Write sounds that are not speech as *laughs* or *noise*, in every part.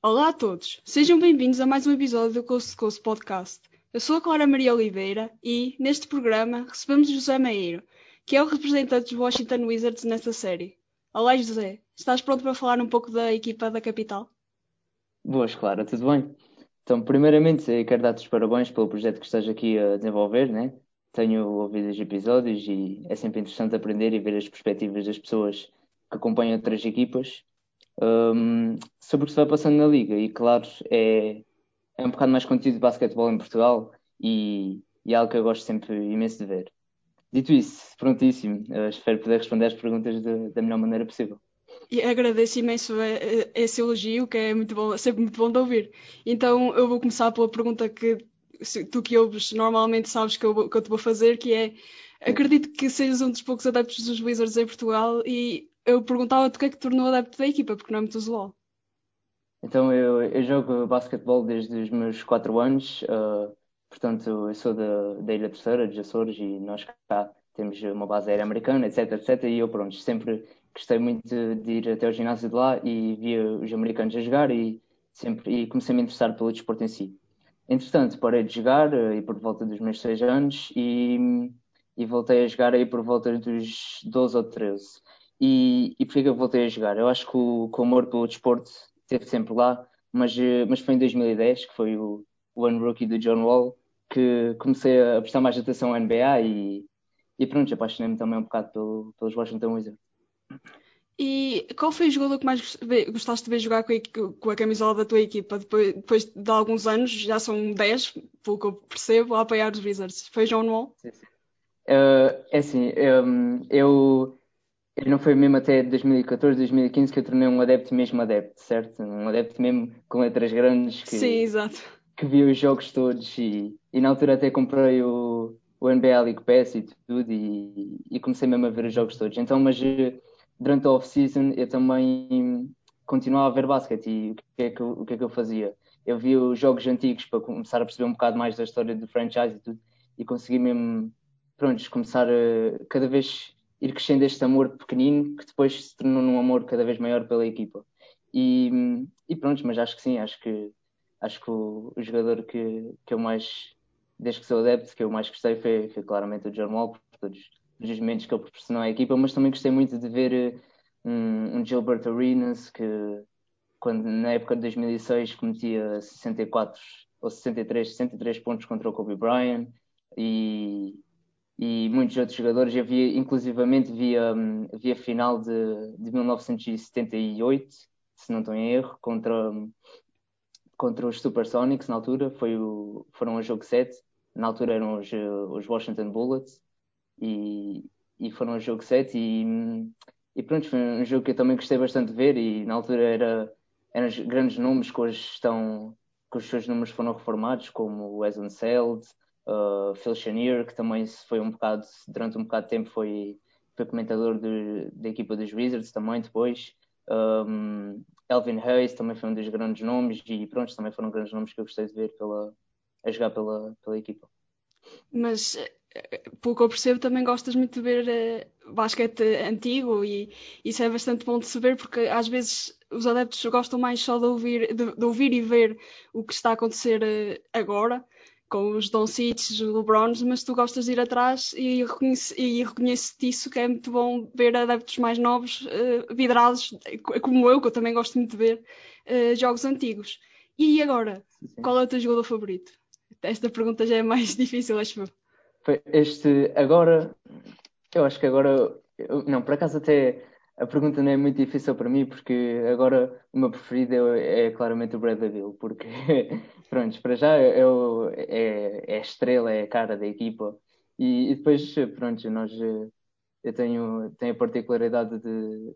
Olá a todos, sejam bem-vindos a mais um episódio do Coast to Coast Podcast. Eu sou a Clara Maria Oliveira e, neste programa, recebemos José Meiro, que é o representante dos Washington Wizards nesta série. Olá José, estás pronto para falar um pouco da equipa da capital? Boas, Clara, tudo bem? Então, primeiramente, quero dar-te os parabéns pelo projeto que estás aqui a desenvolver, né? Tenho ouvido os episódios e é sempre interessante aprender e ver as perspectivas das pessoas que acompanham outras equipas um, sobre o que se vai passando na liga. E, claro, é, é um bocado mais conteúdo de basquetebol em Portugal e, e é algo que eu gosto sempre imenso de ver. Dito isso, prontíssimo. Espero poder responder às perguntas de, da melhor maneira possível. E agradeço imenso esse elogio, que é muito bom, sempre muito bom de ouvir. Então eu vou começar pela pergunta que tu que ouves normalmente sabes que eu, que eu te vou fazer, que é acredito que sejas um dos poucos adeptos dos Wizards em Portugal e eu perguntava-te o que é que te tornou adepto da equipa, porque não é muito usual. Então eu, eu jogo basquetebol desde os meus 4 anos, uh, portanto eu sou da, da Ilha Terceira, dos Açores, e nós cá temos uma base aérea americana, etc, etc, e eu pronto, sempre gostei muito de, ir até ao ginásio de lá e via os americanos a jogar e sempre e comecei a me interessar pelo desporto em si. Entretanto, parei de jogar eh, aí por volta dos meus 6 anos e, e voltei a jogar aí por volta dos 12 ou 13. E, e porquê que eu voltei a jogar? Eu acho que o, que o amor pelo desporto esteve sempre lá, mas, eh, mas foi em 2010, que foi o, o ano rookie do John Wall, que comecei a prestar mais atenção à NBA e, e pronto, apaixonei-me também um bocado pelo, pelos Washington Wizards. E qual foi o jogador que mais gostaste de ver jogar com a, com a camisola da tua equipa depois, depois, de alguns anos, já são 10, pelo que eu percebo, a apoiar os Wizards? Foi John Wall? Sim, sim. Uh, é assim, um, eu, eu não foi mesmo até 2014, 2015 que eu tornei um adepto mesmo adepto, certo? Um adepto mesmo com letras grandes que, sim, exato. que via os jogos todos e, e na altura até comprei o, o NBA League Pass e tudo e, e comecei mesmo a ver os jogos todos. Então, mas durante a off-season eu também continuava a ver basquete e o que, é que eu, o que é que eu fazia? Eu via os jogos antigos para começar a perceber um bocado mais da história do franchise e tudo e consegui mesmo, pronto, começar a cada vez ir crescendo este amor pequenino que depois se tornou num amor cada vez maior pela equipa. E, e pronto, mas acho que sim, acho que acho que o, o jogador que, que eu mais, desde que sou adepto, que eu mais gostei foi, foi claramente o John Wall, por todos dos momentos que ele proporcionou à equipa, mas também gostei muito de ver eh, um, um Gilbert Arenas que quando na época de 2006 cometia 64 ou 63, 63 pontos contra o Kobe Bryant e, e muitos outros jogadores. Eu via, inclusivamente, via, via final de, de 1978, se não estou em erro, contra, contra os Supersonics na altura. Foi o, foram o jogo 7. Na altura eram os, os Washington Bullets e, e foram um jogo 7 e, e pronto, foi um jogo que eu também gostei bastante de ver e na altura era, eram grandes nomes que hoje estão, que os seus números foram reformados, como o Wes Unseld, uh, Phil Chenier, que também foi um bocado, durante um bocado de tempo foi, foi comentador da equipa dos Wizards também depois. Um, Elvin Hayes também foi um dos grandes nomes e pronto, também foram grandes nomes que eu gostei de ver pela, a jogar pela, pela equipa. Mas pelo que eu percebo, também gostas muito de ver uh, basquete antigo e isso é bastante bom de se ver porque às vezes os adeptos gostam mais só de ouvir, de, de ouvir e ver o que está a acontecer uh, agora com os Doncic, os LeBrons, mas tu gostas de ir atrás e, reconhece, e reconheço-te isso que é muito bom ver adeptos mais novos uh, vidrados, como eu, que eu também gosto muito de ver uh, jogos antigos. E agora, qual é o teu jogador favorito? Esta pergunta já é mais *laughs* difícil, acho eu. Este, agora, eu acho que agora, eu, não, por acaso até a pergunta não é muito difícil para mim, porque agora o meu preferido é, é claramente o Bradley Bill, porque, *laughs* pronto, para já é, é, é a estrela, é a cara da equipa, e, e depois, pronto, nós, eu tenho, tenho a particularidade de,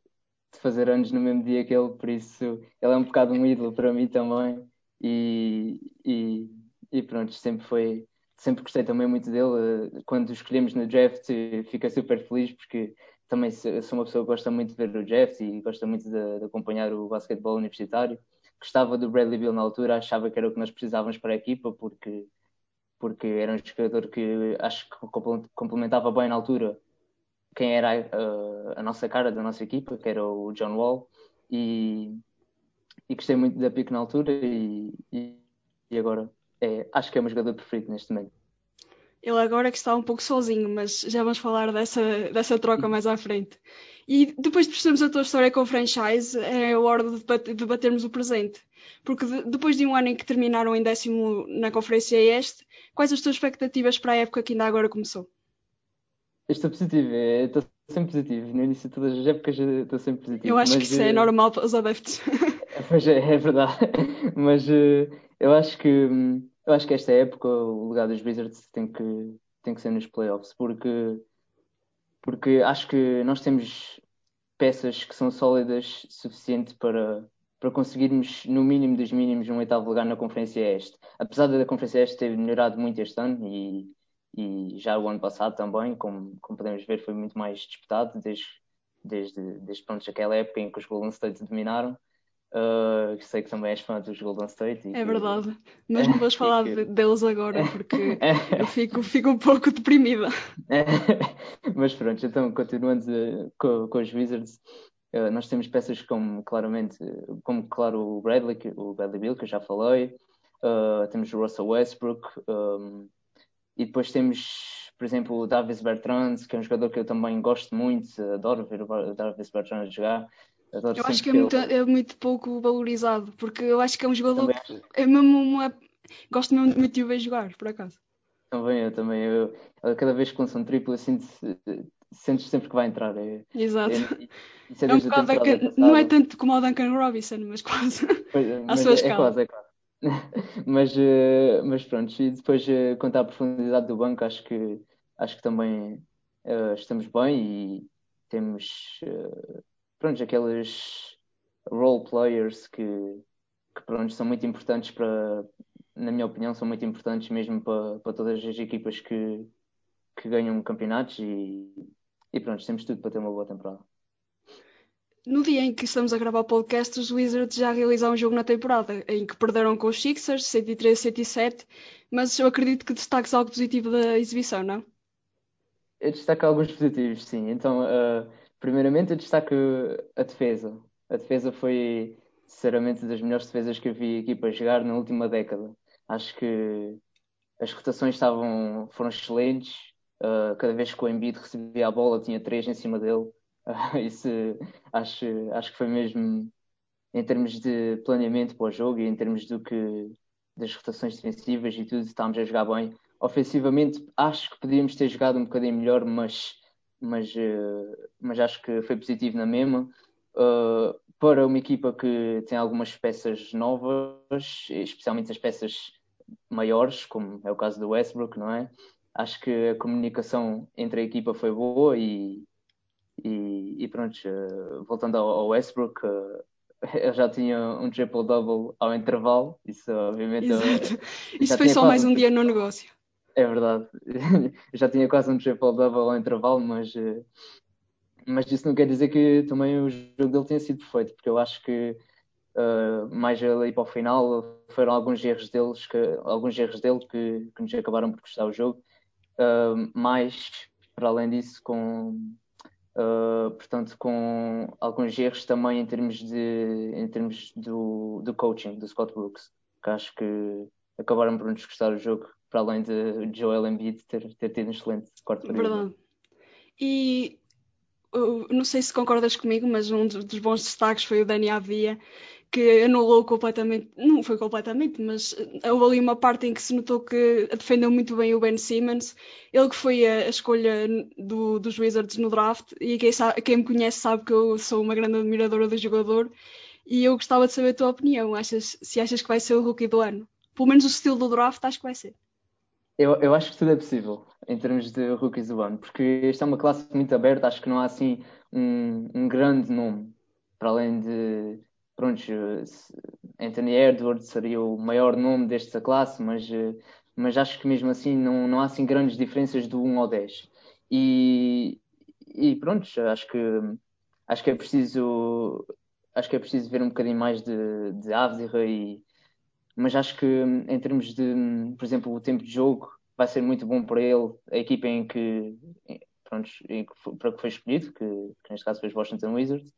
de fazer anos no mesmo dia que ele, por isso ele é um bocado um ídolo para mim também, e, e, e pronto, sempre foi sempre gostei também muito dele. Quando escolhemos no draft, fica super feliz porque também sou uma pessoa que gosta muito de ver o draft e gosta muito de, de acompanhar o basquetebol universitário. Gostava do Bradley Bill na altura, achava que era o que nós precisávamos para a equipa porque porque era um jogador que acho que complementava bem na altura quem era a, a, nossa cara da nossa equipa, que era o John Wall. e, e gostei muito da pick na altura e, e, e agora é, acho que é o meu jogador preferido neste momento. Ele agora que está um pouco sozinho, mas já vamos falar dessa, dessa troca mais à frente. E depois de percebermos a tua história com o franchise, é a hora de debatermos o presente. Porque de, depois de um ano em que terminaram em décimo na Conferência Este, quais as tuas expectativas para a época que ainda agora começou? Estou positivo, é, estou sempre positivo. No início de todas as épocas estou sempre positivo. Eu acho mas, que isso é eh, normal para os adeptos. *laughs* Pois é, é verdade. Mas eh, eu acho que hum, eu acho que esta época o legado dos Wizards tem que, tem que ser nos playoffs, porque, porque acho que nós temos peças que são sólidas suficiente para, para conseguirmos, no mínimo dos mínimos, um oitavo lugar na Conferência Este. Apesar da Conferência Este ter melhorado muito este ano e, e já o ano passado também, como, como podemos ver, foi muito mais disputado desde, desde, desde pronto, aquela época em que os Golden State dominaram. Uh, sei que também és fã dos Golden State. é verdade, *laughs* mas não vamos falar deles agora porque *laughs* eu fico, fico um pouco deprimida. *laughs* mas pronto, então continuando com, com os Wizards, uh, nós temos peças como claramente, como claro o Bradley, o Bradley Bill, que eu já falei, uh, temos o Russell Westbrook, um, e depois temos, por exemplo, o Davis Bertrand, que é um jogador que eu também gosto muito, adoro ver o Davis Bertrand jogar. Adoro eu acho que é muito, é muito, pouco valorizado, porque eu acho que é um jogador que é mesmo uma. Gosto mesmo muito de o ver jogar, por acaso. Também, eu também. Eu, cada vez que lança um triplo, assim, sentes sempre que vai entrar. É, Exato. É, é, é um bocado Duncan, não é tanto como o Duncan Robinson, mas quase. Pois, *laughs* à sua é, escala. É quase, é quase. *laughs* mas, uh, mas pronto, e depois uh, quanto à profundidade do banco, acho que, acho que também uh, estamos bem e temos pronto, aqueles role players que, que pronto, são muito importantes para, na minha opinião, são muito importantes mesmo para, para todas as equipas que, que ganham campeonatos e, e pronto, temos tudo para ter uma boa temporada. No dia em que estamos a gravar o podcast, os Wizards já realizaram um jogo na temporada, em que perderam com os Sixers, 103-107, mas eu acredito que destaques algo positivo da exibição, não? Eu destaco alguns positivos, sim. Então, uh, Primeiramente, eu destaco a defesa. A defesa foi, sinceramente, das melhores defesas que eu vi aqui para jogar na última década. Acho que as rotações estavam, foram excelentes. Uh, cada vez que o Embiid recebia a bola, tinha três em cima dele. Uh, *laughs* isso acho, acho que foi mesmo em termos de planeamento para o jogo e em termos do que das rotações defensivas e tudo, estávamos a jogar bem. Ofensivamente, acho que podíamos ter jogado um bocadinho melhor, mas mas, uh, mas acho que foi positivo na mesma. Uh, para uma equipa que tem algumas peças novas, especialmente as peças maiores, como é o caso do Westbrook, não é? Acho que a comunicação entre a equipa foi boa e, e, e pronto, uh, voltando ao, Westbrook, *laughs* eu já tinha um triple-double ao intervalo, isso obviamente... Exato. Isso foi só mais um dia no negócio. É verdade. *laughs* Já tinha quase um triple-double ao intervalo, mas, eh, mas isso não quer dizer que também o jogo dele tenha sido perfeito, porque eu acho que uh, mais ali para o final foram alguns erros deles que, alguns erros dele que, que nos acabaram por custar o jogo. Uh, mais, para além disso, com, uh, portanto, com alguns erros também em termos, de, em termos do, do coaching, do Scott Brooks, que acho que acabaram por nos custar o jogo para além de Joel Embiid ter, ter tido um excelente quarto período. Verdade. E não sei se concordas comigo, mas um dos bons destaques foi o Dani Avia, que anulou completamente, não foi completamente, mas houve ali uma parte em que se notou que defendeu muito bem o Ben Simmons, ele que foi a, a escolha do, dos Wizards no draft, e quem, sabe, quem me conhece sabe que eu sou uma grande admiradora do jogador, e eu gostava de saber a tua opinião, achas, se achas que vai ser o rookie do ano. Pelo menos o estilo do draft acho que vai ser. Eu, eu acho que tudo é possível em termos de rookies do ano, porque esta é uma classe muito aberta, acho que não há assim um, um grande nome, para além de, pronto, Anthony Edwards seria o maior nome desta classe, mas, mas acho que mesmo assim não, não há assim grandes diferenças do 1 ao 10. E, e pronto, acho que, acho que é preciso acho que é preciso ver um bocadinho mais de, de Avdira e, mas acho que em termos de, por exemplo, o tempo de jogo vai ser muito bom para ele, a equipa em que, pronto, em que para que foi escolhido, que, que, neste caso foi os Washington Wizards,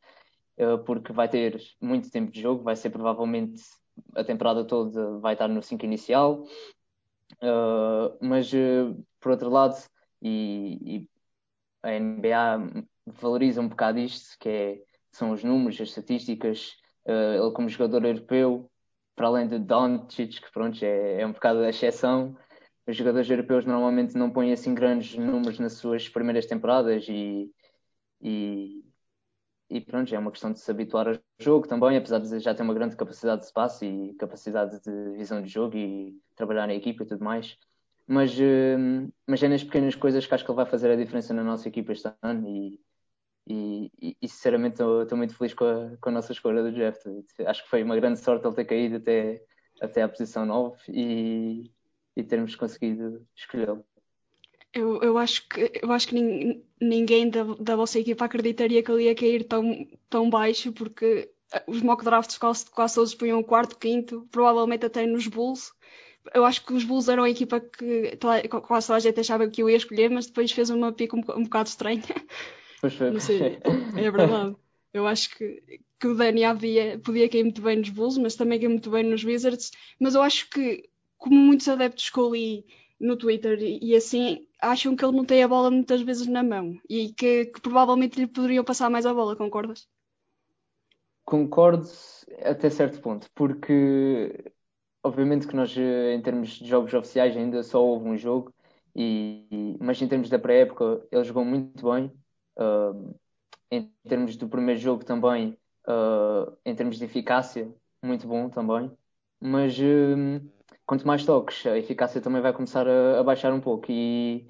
uh, porque vai ter muito tempo de jogo, vai ser provavelmente a temporada toda vai estar no 5 inicial. Uh, mas, uh, por outro lado, e, e, a NBA valoriza um bocado isto, que é, são os números, as estatísticas. Ele, como jogador europeu, para além de Doncic, que pronto, é, é um bocado a exceção, os jogadores europeus normalmente não põem assim grandes números nas suas primeiras temporadas e, e, e pronto, é uma questão de se habituar ao jogo também, apesar de já ter uma grande capacidade de espaço e capacidade de visão de jogo e trabalhar na equipa e tudo mais. Mas, uh, mas é nas pequenas coisas que acho que ele vai fazer a diferença na nossa equipa este ano e, e, e sinceramente estou muito feliz com a, com a nossa escolha do Jeff. Acho que foi uma grande sorte ele ter caído até, até à posição 9 e, e termos conseguido escolhê-lo. Eu, eu, acho que, eu acho que ninguém da, da vossa equipa acreditaria que ele ia cair tão, tão baixo, porque os mock drafts quase, quase todos punham quarto, quinto, provavelmente até nos Bulls. Eu acho que os Bulls eram a equipa que quase toda a gente achava que eu ia escolher, mas depois fez uma pica um, um bocado estranha. Pois foi. Não sei, *laughs* é verdade. Eu acho que, que o Danny havia, podia cair muito bem nos Bulls, mas também cair muito bem nos Wizards. Mas eu acho que, como muitos adeptos que eu li no Twitter e, e assim, acham que ele não tem a bola muitas vezes na mão e que, que provavelmente lhe poderiam passar mais a bola, concordas? Concordo até certo ponto, porque obviamente que nós, em termos de jogos oficiais, ainda só houve um jogo, e, mas em termos da pré-época, ele jogou muito bem. Em termos do primeiro jogo também, uh, em termos de eficácia, muito bom também. Mas uh, quanto mais toques, a eficácia também vai começar a, a baixar um pouco. E,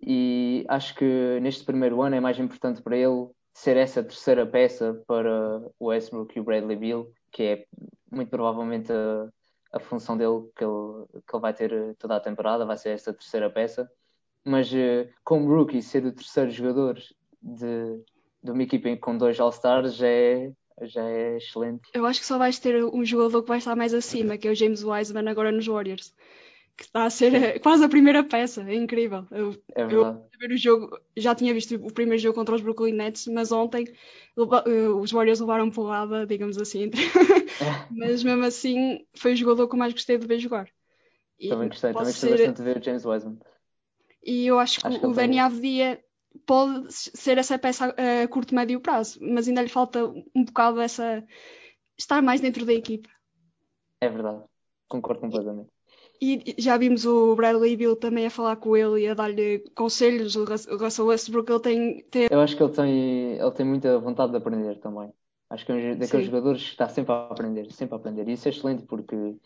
e acho que neste primeiro ano é mais importante para ele ser essa terceira peça para o Westbrook e o Bradley Beal, que é muito provavelmente a, a função dele que ele, que ele vai ter toda a temporada, vai ser essa terceira peça. Mas uh, como rookie, ser o terceiro jogador de, de uma equipa com dois All-Stars já é, já é excelente. Eu acho que só vais ter um jogador que vai estar mais acima, que é o James Wiseman agora nos Warriors. Que está a ser *laughs* quase a primeira peça, é incrível. Eu, é verdade. eu ver o jogo, já tinha visto o primeiro jogo contra os Brooklyn Nets, mas ontem eh, os Warriors levaram porrada, digamos assim. *laughs* *laughs* mas mesmo assim foi o jogador que eu mais gostei de ver jogar. E também gostei, também gostei ser... bastante de ver o James Wiseman. E eu acho que, acho que o Dani Avdia pode ser essa peça a curto médio prazo, mas ainda lhe falta um bocado essa estar mais dentro da equipa. É verdade, concordo completamente. E já vimos o Bradley Bill também a falar com ele e a dar-lhe conselhos. O Russell Westbrook ele tem, tem, Eu acho que ele tem, ele tem muita vontade de aprender também. Acho que é um daqueles Sim. jogadores que está sempre a aprender, sempre a aprender. E isso é excelente porque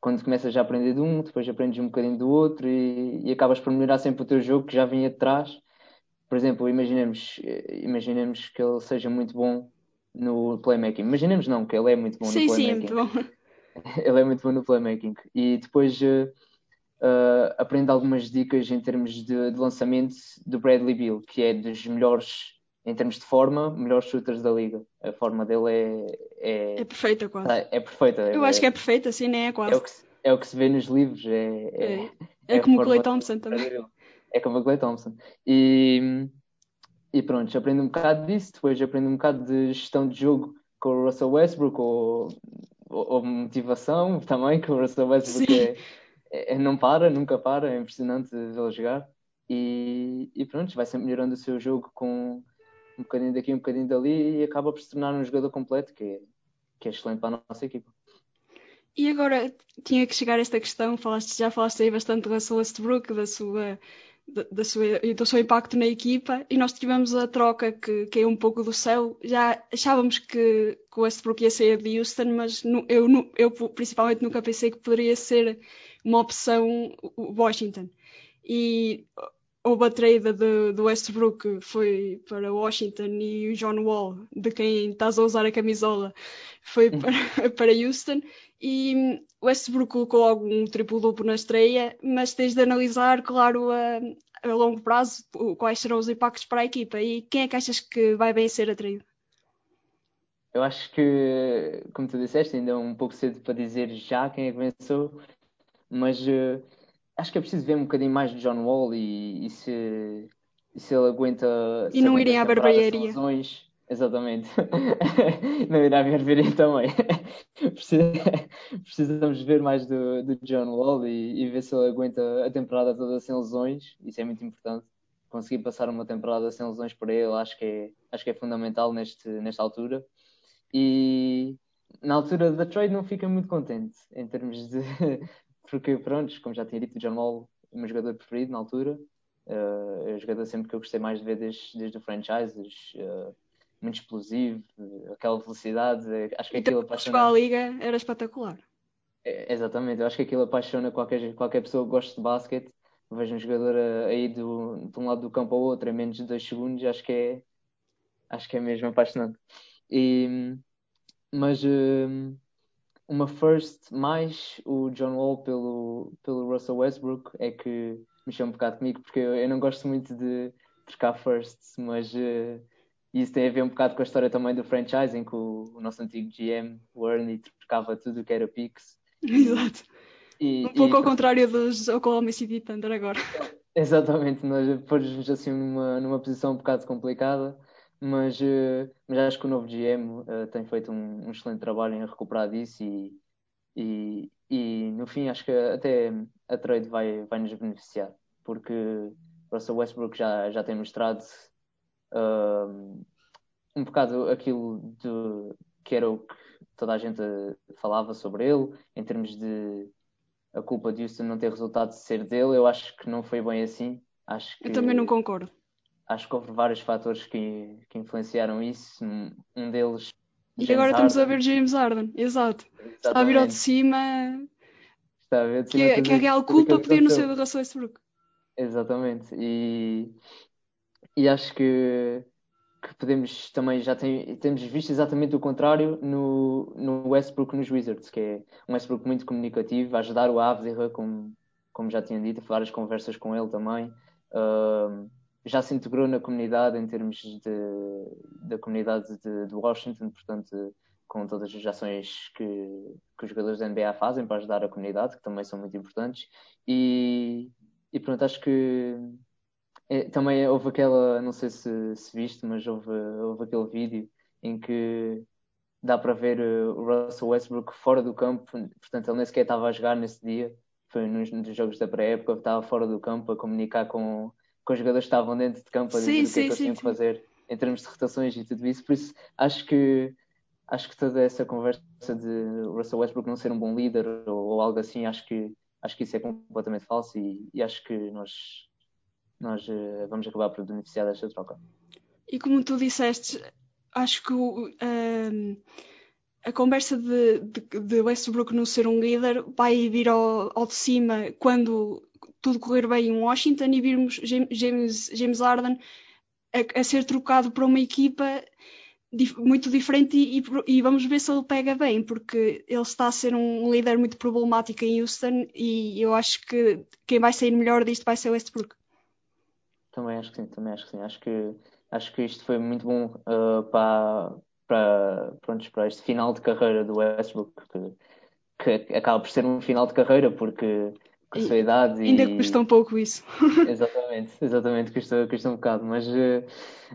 quando começas a aprender de um, depois aprendes um bocadinho do outro e, e acabas por melhorar sempre o teu jogo que já vinha de trás por exemplo, imaginemos, imaginemos que ele seja muito bom no playmaking. Imaginemos não, que ele é muito bom sim, no playmaking. Sim, sim, muito bom. *laughs* ele é muito bom no playmaking. E depois uh, uh, aprende algumas dicas em termos de, de, lançamento do Bradley Bill, que é dos melhores, em termos de forma, melhores shooters da liga. A forma dele é. É, é perfeita, quase. É, é perfeita. Eu é, acho que é perfeita, sim, nem é quase. É o que, é o que se vê nos livros. É, é, é, é como o Clay Thompson também é como a Clay Thompson. E, e pronto, aprendo um bocado disso, depois aprendo um bocado de gestão de jogo com o Russell Westbrook ou, ou, motivação também, que o Russell Westbrook é, é, não para, nunca para, é impressionante vê-lo jogar. E, e pronto, vai sempre melhorando o seu jogo com um bocadinho daqui, um bocadinho dali e acaba por se tornar um jogador completo que é, que é excelente para a nossa equipa. E agora tinha que chegar a esta questão, falaste, já falaste aí bastante do Russell Westbrook, da sua da, sua, do seu impacto na equipa e nós tivemos a troca que caiu um pouco do céu. Já achávamos que, que o Westbrook ia sair de Houston, mas eu, eu principalmente nunca pensei que poderia ser uma opção Washington. E houve a trade do, do Westbrook foi para Washington e o John Wall, de quem estás a usar a camisola, foi para, *laughs* para Houston e Westbrook colocou logo um triplo-duplo na estreia, mas tens de analisar, claro, a, a, longo prazo quais serão os impactos para a equipa e quem é que achas que vai bem ser atraído? Eu acho que, como tu disseste, ainda é um pouco cedo para dizer já quem é que venceu, mas uh, acho que é preciso ver um bocadinho mais de John Wall e, e se, e se ele aguenta. E não irem à barbearia. Exatamente. *laughs* não irá vir vir também. *laughs* Precisamos ver mais do, do John Wall e, e, ver se ele aguenta a temporada toda sem lesões. Isso é muito importante. Conseguir passar uma temporada sem lesões para ele, acho que é, acho que é fundamental neste, nesta altura. E na altura da trade não fica muito contente em termos de. *laughs* Porque, pronto, como já tinha dito, o John Wall é meu jogador preferido na altura. Uh, é o jogador sempre que eu gostei mais de ver desde, desde o franchises. Uh, muito explosivo, aquela velocidade. Acho que aquilo apaixona. a liga era espetacular. É, exatamente, eu acho que aquilo apaixona qualquer, qualquer pessoa que goste de basquete. Vejo um jogador aí do, de um lado do campo ao outro em menos de dois segundos, acho que é, acho que é mesmo apaixonante. E, mas um, uma first mais o John Wall pelo, pelo Russell Westbrook é que mexeu um bocado comigo, porque eu, eu não gosto muito de trocar firsts, mas. Uh, isso tem a ver um bocado com a história também do franchising, que o, o nosso antigo GM, o Ernie, trocava tudo o que era Pix. Exato. E, um pouco e... ao contrário dos Oklahoma City Thunder agora. *laughs* Exatamente, nós pôs-nos assim numa, numa posição um bocado complicada, mas, uh, mas acho que o novo GM uh, eh, tem feito um, um, excelente trabalho em recuperar disso e, e, e no fim acho que até a trade vai, vai nos beneficiar, porque Russell Westbrook já, já tem mostrado um bocado aquilo de, que era o que toda a gente falava sobre ele, em termos de a culpa de Houston não ter resultado de ser dele, eu acho que não foi bem assim. Acho que, eu também não concordo. Acho que houve vários fatores que, que influenciaram isso. Um deles. E James agora Harden. estamos a ver James Harden, exato. Exatamente. Está a vir ao de cima. Está a ver de cima que, é, que é a real culpa podia não ser do Russell Westbrook. Exatamente. E, e acho que, que podemos também já tem, temos visto exatamente o contrário no, no Westbrook nos Wizards, que é um Westbrook muito comunicativo, a ajudar o Avdija, como, como já tinha dito, várias conversas com ele também. Uh, já se integrou na comunidade em termos de, da comunidade de, de Washington, portanto, com todas as ações que, que os jogadores da NBA fazem para ajudar a comunidade, que também são muito importantes. E, e pronto, acho que é, também houve aquela, não sei se, se viste, mas houve, houve aquele vídeo em que dá para ver uh, o Russell Westbrook fora do campo, portanto ele nem sequer estava a jogar nesse dia, foi nos, nos jogos da pré-época, estava fora do campo a comunicar com, com os jogadores que estavam dentro de campo a dizer sim, o que sim, é que eles tinham que fazer em termos de rotações e tudo isso, por isso acho que acho que toda essa conversa de Russell Westbrook não ser um bom líder ou, ou algo assim, acho que acho que isso é completamente falso e, e acho que nós nós uh, vamos acabar por beneficiar desta troca. E como tu disseste, acho que uh, a conversa de, de, de, Westbrook não ser um líder vai vir ao, ao de cima quando tudo correr bem em Washington e virmos James, James Harden a, a ser trocado para uma equipa dif muito diferente e, e, vamos ver se ele pega bem, porque ele está a ser um líder muito problemático em Houston e eu acho que quem vai sair melhor disto vai ser Westbrook. Também acho que sim, também acho que sim. Acho que, acho que isto foi muito bom uh, para, para, pronto, para este final de carreira do Westbrook, que, que acaba por ser um final de carreira, porque com a sua idade. Ainda e... custa um pouco isso. *laughs* exatamente, exatamente, custa, custa um bocado, mas uh,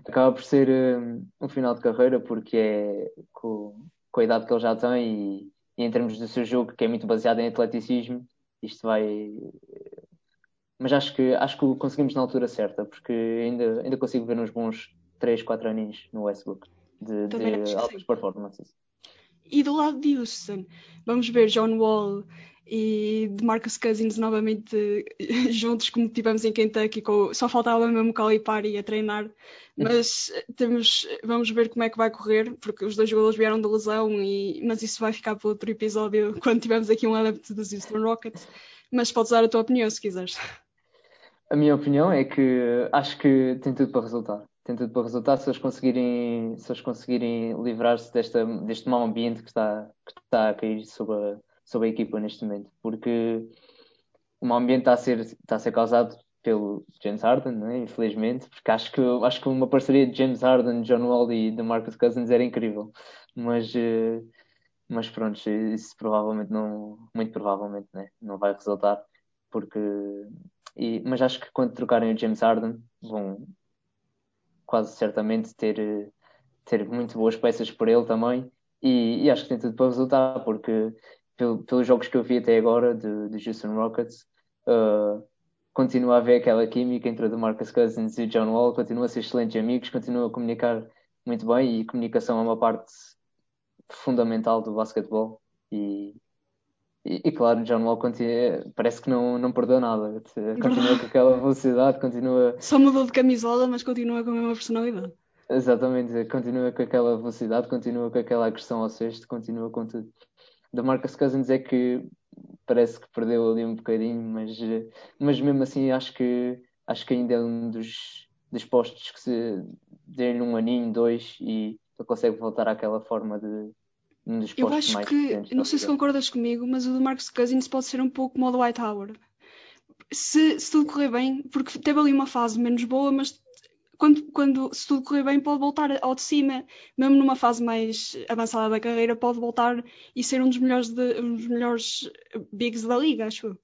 acaba por ser uh, um final de carreira porque é com, com a idade que ele já tem e, e, em termos do seu jogo, que é muito baseado em atleticismo, isto vai mas acho que, acho que conseguimos na altura certa, porque ainda, ainda consigo ver uns bons 3, 4 aninhos no Westbrook de, de altas performances. E do lado de Houston, vamos ver John Wall e de Marcus Cousins novamente *laughs* juntos como tivemos em Kentucky, com, só faltava mesmo Calipari a treinar, mas temos, vamos ver como é que vai correr, porque os dois jogadores vieram de lesão, e, mas isso vai ficar para outro episódio *laughs* quando tivermos aqui um adepto dos Houston Rockets. Mas podes dar a tua opinião se quiseres. A minha opinião é que acho que tem tudo para resultar. Tem tudo para resultar se eles conseguirem, se conseguirem livrar-se desta, deste mau ambiente que está, que está a cair sobre a, sobre a equipa neste momento. Porque o mau ambiente está a ser, está a ser causado pelo James Harden, né? infelizmente, porque acho que, acho que uma parceria de James Harden, John Wall e de Marcus Cousins era incrível. Mas, eh, mas pronto, isso provavelmente não, muito provavelmente né? não vai resultar, porque e, mas acho que quando trocarem o James Harden vão quase certamente ter, ter muito boas peças para ele também. E, e, acho que tem tudo para resultar, porque pelo, pelos jogos que eu vi até agora de, de Houston Rockets, uh, continua a haver aquela química entre o Marcus Cousins e o John Wall, continua a ser excelentes amigos, continua a comunicar muito bem e comunicação é uma parte fundamental do basquetebol. E, e, e claro, John Wall continua, parece que não, não perdeu nada, continua com aquela velocidade, continua. Só mudou de camisola, mas continua com a mesma personalidade. Exatamente, continua com aquela velocidade, continua com aquela agressão ao cesto, continua com tudo. Da Marcus Cousins é que parece que perdeu ali um bocadinho, mas, mas mesmo assim acho que acho que ainda é um dos, dos postos que se dê um aninho, dois, e ele consegue voltar àquela forma de um dos Eu acho mais que, não sei se concordas comigo, mas o do Marcus Cousins pode ser um pouco modo White. Se, se tudo correr bem, porque teve ali uma fase menos boa, mas quando, quando, se tudo correr bem, pode voltar ao de cima, mesmo numa fase mais avançada da carreira, pode voltar e ser um dos melhores, de, um dos melhores bigs da liga, acho eu.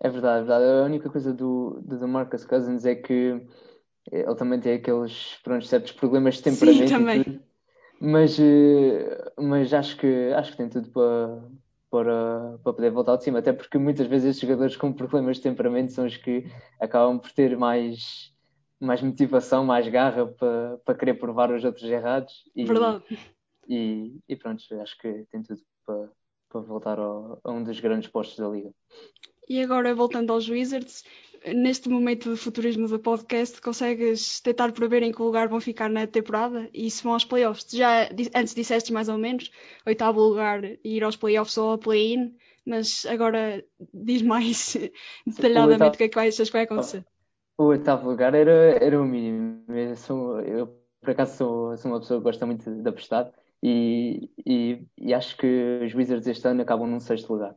É verdade, é verdade. A única coisa do, do, do Marcus Cousins é que ele também tem aqueles pronto, certos problemas de temperamento. Sim, também. Mas, eh, mas acho que acho que tem tudo para, para, para poder voltar ao de cima, até porque muitas vezes estes jogadores com problemas de temperamento são os que acabam por ter mais mais motivação, mais garra para, para querer provar os outros errados. E, Verdade. E, e pronto, acho que tem tudo para, para voltar ao, a um dos grandes postos da liga. E agora, voltando aos Wizards, neste momento de futurismo do podcast, consegues tentar prever em que lugar vão ficar na temporada e se vão aos playoffs? Já antes disseste mais ou menos, oitavo lugar e ir aos playoffs ou ao play-in, mas agora diz mais *laughs* detalhadamente o que é que achas que vai acontecer. O oitavo lugar era, era o mínimo. Eu, sou, eu por acaso, sou, sou uma pessoa que gosta muito de apostar e, e, e acho que os Wizards este ano acabam num sexto lugar.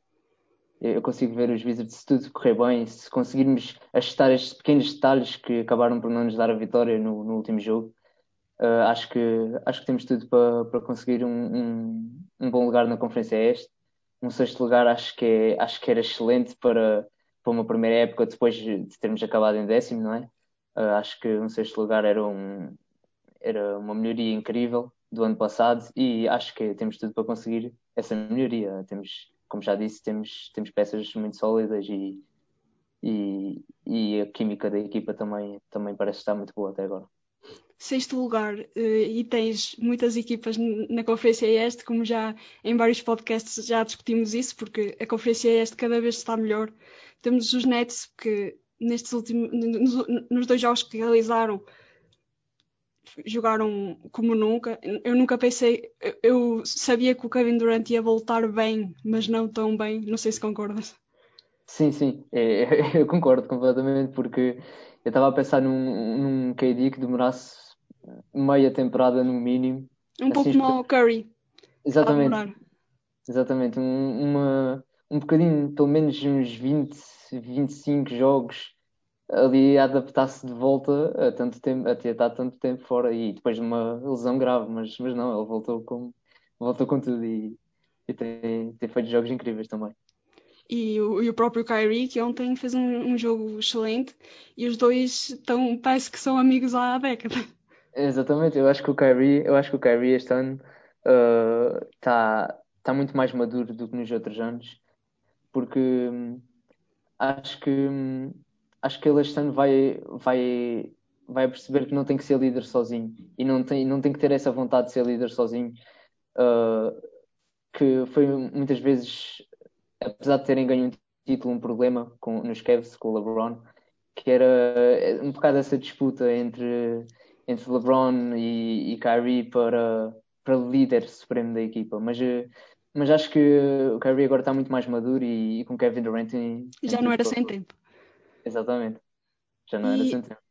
Eu consigo ver os Wizards, se tudo correr bem, se conseguirmos ajustar estes pequenos detalhes que acabaram por não nos dar a vitória no, no último jogo, uh, acho, que, acho que temos tudo para, para conseguir um, um, um bom lugar na Conferência Este. Um sexto lugar acho que, é, acho que era excelente para, para uma primeira época depois de termos acabado em décimo, não é? Uh, acho que um sexto lugar era, um, era uma melhoria incrível do ano passado e acho que temos tudo para conseguir essa melhoria. Temos, como já disse, temos, temos peças muito sólidas e, e, e a química da equipa também, também parece estar muito boa até agora sexto lugar eh, e tens muitas equipas na Conferência Este, como já em vários podcasts já discutimos isso, porque a Conferência Este cada vez está melhor. Temos os Nets que nestes últimos nos, nos dois jogos que realizaram jogaram como nunca. Eu nunca pensei, eu sabia que o Kevin Durant ia voltar bem, mas não tão bem. Não sei se concordas. Sim, sim, é, *laughs* eu concordo completamente, porque eu estava a pensar num, num KD que demorasse meia temporada no mínimo. Um assim, pouco como o Curry. Exatamente. Exatamente. Um, uma, um bocadinho, pelo menos uns 20, 25 jogos ali a adaptar-se de volta a tanto tempo, a ter estado tanto tempo fora e depois de uma lesão grave, mas, mas não, ele voltou com, voltou com tudo e, e tem, tem feito jogos incríveis também. E o, e o próprio Kyrie, que ontem fez um, um jogo excelente, e os dois estão, parece que são amigos há décadas. Exatamente, eu acho que o Kyrie, eu acho que o Kyrie este ano está uh, tá muito mais maduro do que nos outros anos, porque hum, acho que hum, acho que ele este ano vai, vai, vai perceber que não tem que ser líder sozinho e não tem, não tem que ter essa vontade de ser líder sozinho. Uh, que foi muitas vezes, apesar de terem ganho um título, um problema com, nos Cavs com o LeBron, que era um bocado essa disputa entre, entre LeBron e, e Kyrie para, para líder supremo da equipa. Mas, mas acho que o Kyrie agora está muito mais maduro e, e com Kevin Durant em, já não era sem tempo. Exatamente. Já não e, era sem tempo.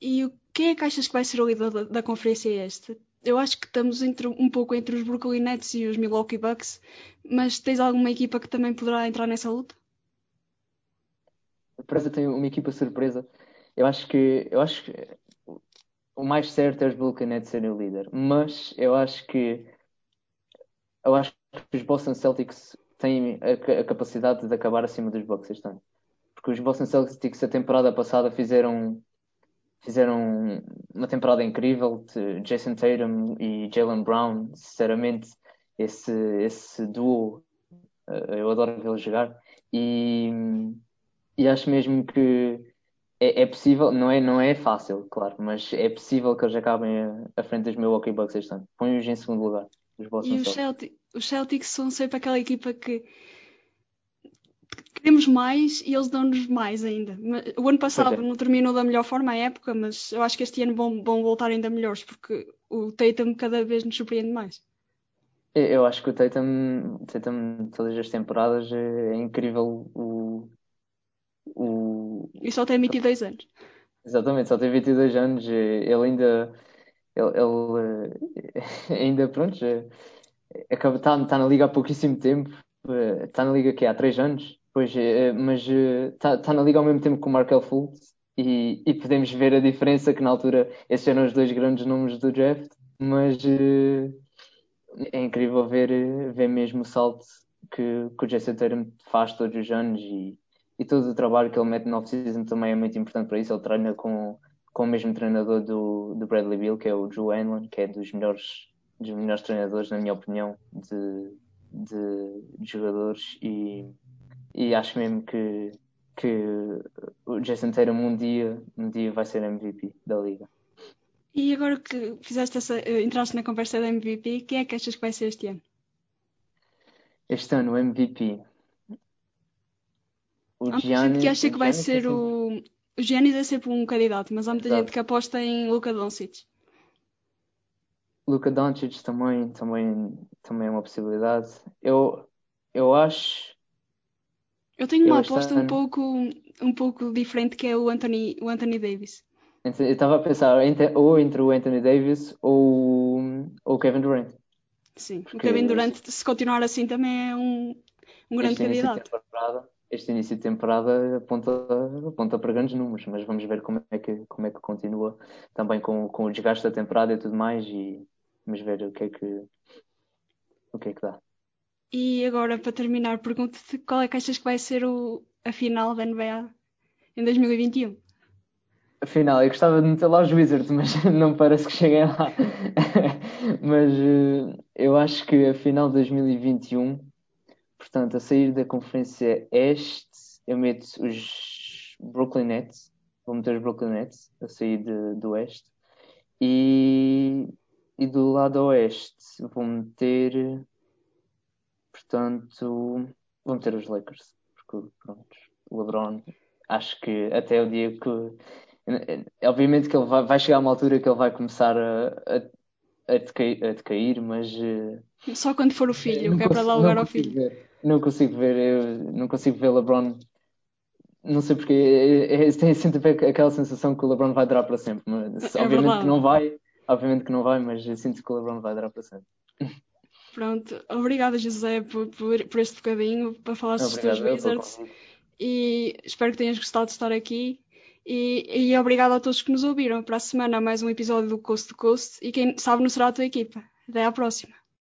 E quem é que achas que vai ser o líder da, da conferência esta? Eu acho que estamos entre, um pouco entre os Brooklyn Nets e os Milwaukee Bucks, mas tens alguma equipa que também poderá entrar nessa luta? Surpresa, tenho uma equipa surpresa. Eu acho que eu acho que o mais certo é os Brooklyn Nets serem o líder, mas eu acho que eu acho que os Boston Celtics têm a, a capacidade de acabar acima dos Bucks este ano porque os Boston Celtics a temporada passada fizeram fizeram uma temporada incrível. De Jason Tatum e Jalen Brown, sinceramente, esse, esse duo eh, eu adoro vê-lo jogar e, e acho mesmo que é, é, possível, não é, não é fácil, claro, mas é possível que eles acabem à frente dos Milwaukee Bucks este ano. Põe-os em segundo lugar. Os e os, Celtic, os Celtics são sempre aquela equipa que queremos mais e eles dão-nos mais ainda. O ano passado é. não terminou da melhor forma a época, mas eu acho que este ano vão, vão voltar ainda melhores porque o Tatum cada vez nos surpreende mais. Eu acho que o Tatum, Tatum todas as temporadas é, é incrível o, o... E só tem 22 anos. Exatamente, só tem 22 anos. Ele ainda. Ele, ele *laughs* ainda, pronto, acaba, está, está na liga há pouquíssimo tempo. Está na liga que há 3 anos. Pois, mas está, está na liga ao mesmo tempo que o Markel Fultz. E, e podemos ver a diferença que na altura esses eram os dois grandes nomes do draft. Mas é incrível ver, ver mesmo o salto que, que o Jesse Tatum faz todos os anos e, e todo o trabalho que ele mete no off-season também é muito importante para isso. Ele treina com, com o mesmo treinador do, do Bradley Bill, que é o Drew Hanlon, que é dos melhores, dos melhores treinadores, na minha opinião, de, de, de jogadores. E, e acho mesmo que, que o Jason Tatum um dia, um dia vai ser MVP da liga. E agora que fizeste essa, eh, entraste na conversa da MVP, quem é que achas que vai ser este ano? Este ano, o MVP. O há Giannis, gente que acha que vai ser o. O Giannis é sempre um candidato, mas há muita Exato. gente que aposta em Luka Doncic. Luka Doncic também, também, também é uma possibilidade. Eu, eu acho. Eu tenho uma aposta um pouco, um pouco diferente que é o Anthony, o Anthony Davis. Eu estava a pensar entre, ou entre o Anthony Davis ou, o Kevin Durant. Sim, Porque o Kevin Durant, se continuar assim, também é um, um grande candidato. Este início de temporada aponta, aponta para grandes números, mas vamos ver como é que, como é que continua também com, com o desgaste da temporada e tudo mais e vamos ver o que é que, o que, é que dá. E agora, para terminar, pergunto-te qual é que achas que vai ser o, a final da NBA em 2021? Afinal, eu gostava de meter lá os Wizards, mas *laughs* não parece que cheguem lá. *laughs* mas uh, eu acho que a final de 2021, portanto, a sair da Conferência Este, eu meto os Brooklyn Nets, vou meter os Brooklyn Nets a sair de, do Oeste. E, e do lado Oeste vou meter, portanto, vou meter os Lakers, porque pronto, o LeBron, acho que até o dia que Obviamente que ele vai, vai chegar a uma altura que ele vai começar a, a, a, decair, a decair, mas. Eh, Só quando for o filho, que é para dar lugar ao filho. Ver, não consigo ver, eu não consigo ver LeBron. Não sei porque é, é, tem sempre aquela sensação que o LeBron vai durar para sempre. Mas, é obviamente verdade. que não vai, obviamente que não vai, mas eu sinto que o LeBron vai durar para sempre. Pronto, obrigada José por, por, por este bocadinho para falar dos teus Wizards e espero que tenhas gostado de estar aqui e, e obrigado a todos que nos ouviram. Para a semana, mais um episódio do Coast to Coast. E quem sabe não será a tua equipa. Até à próxima.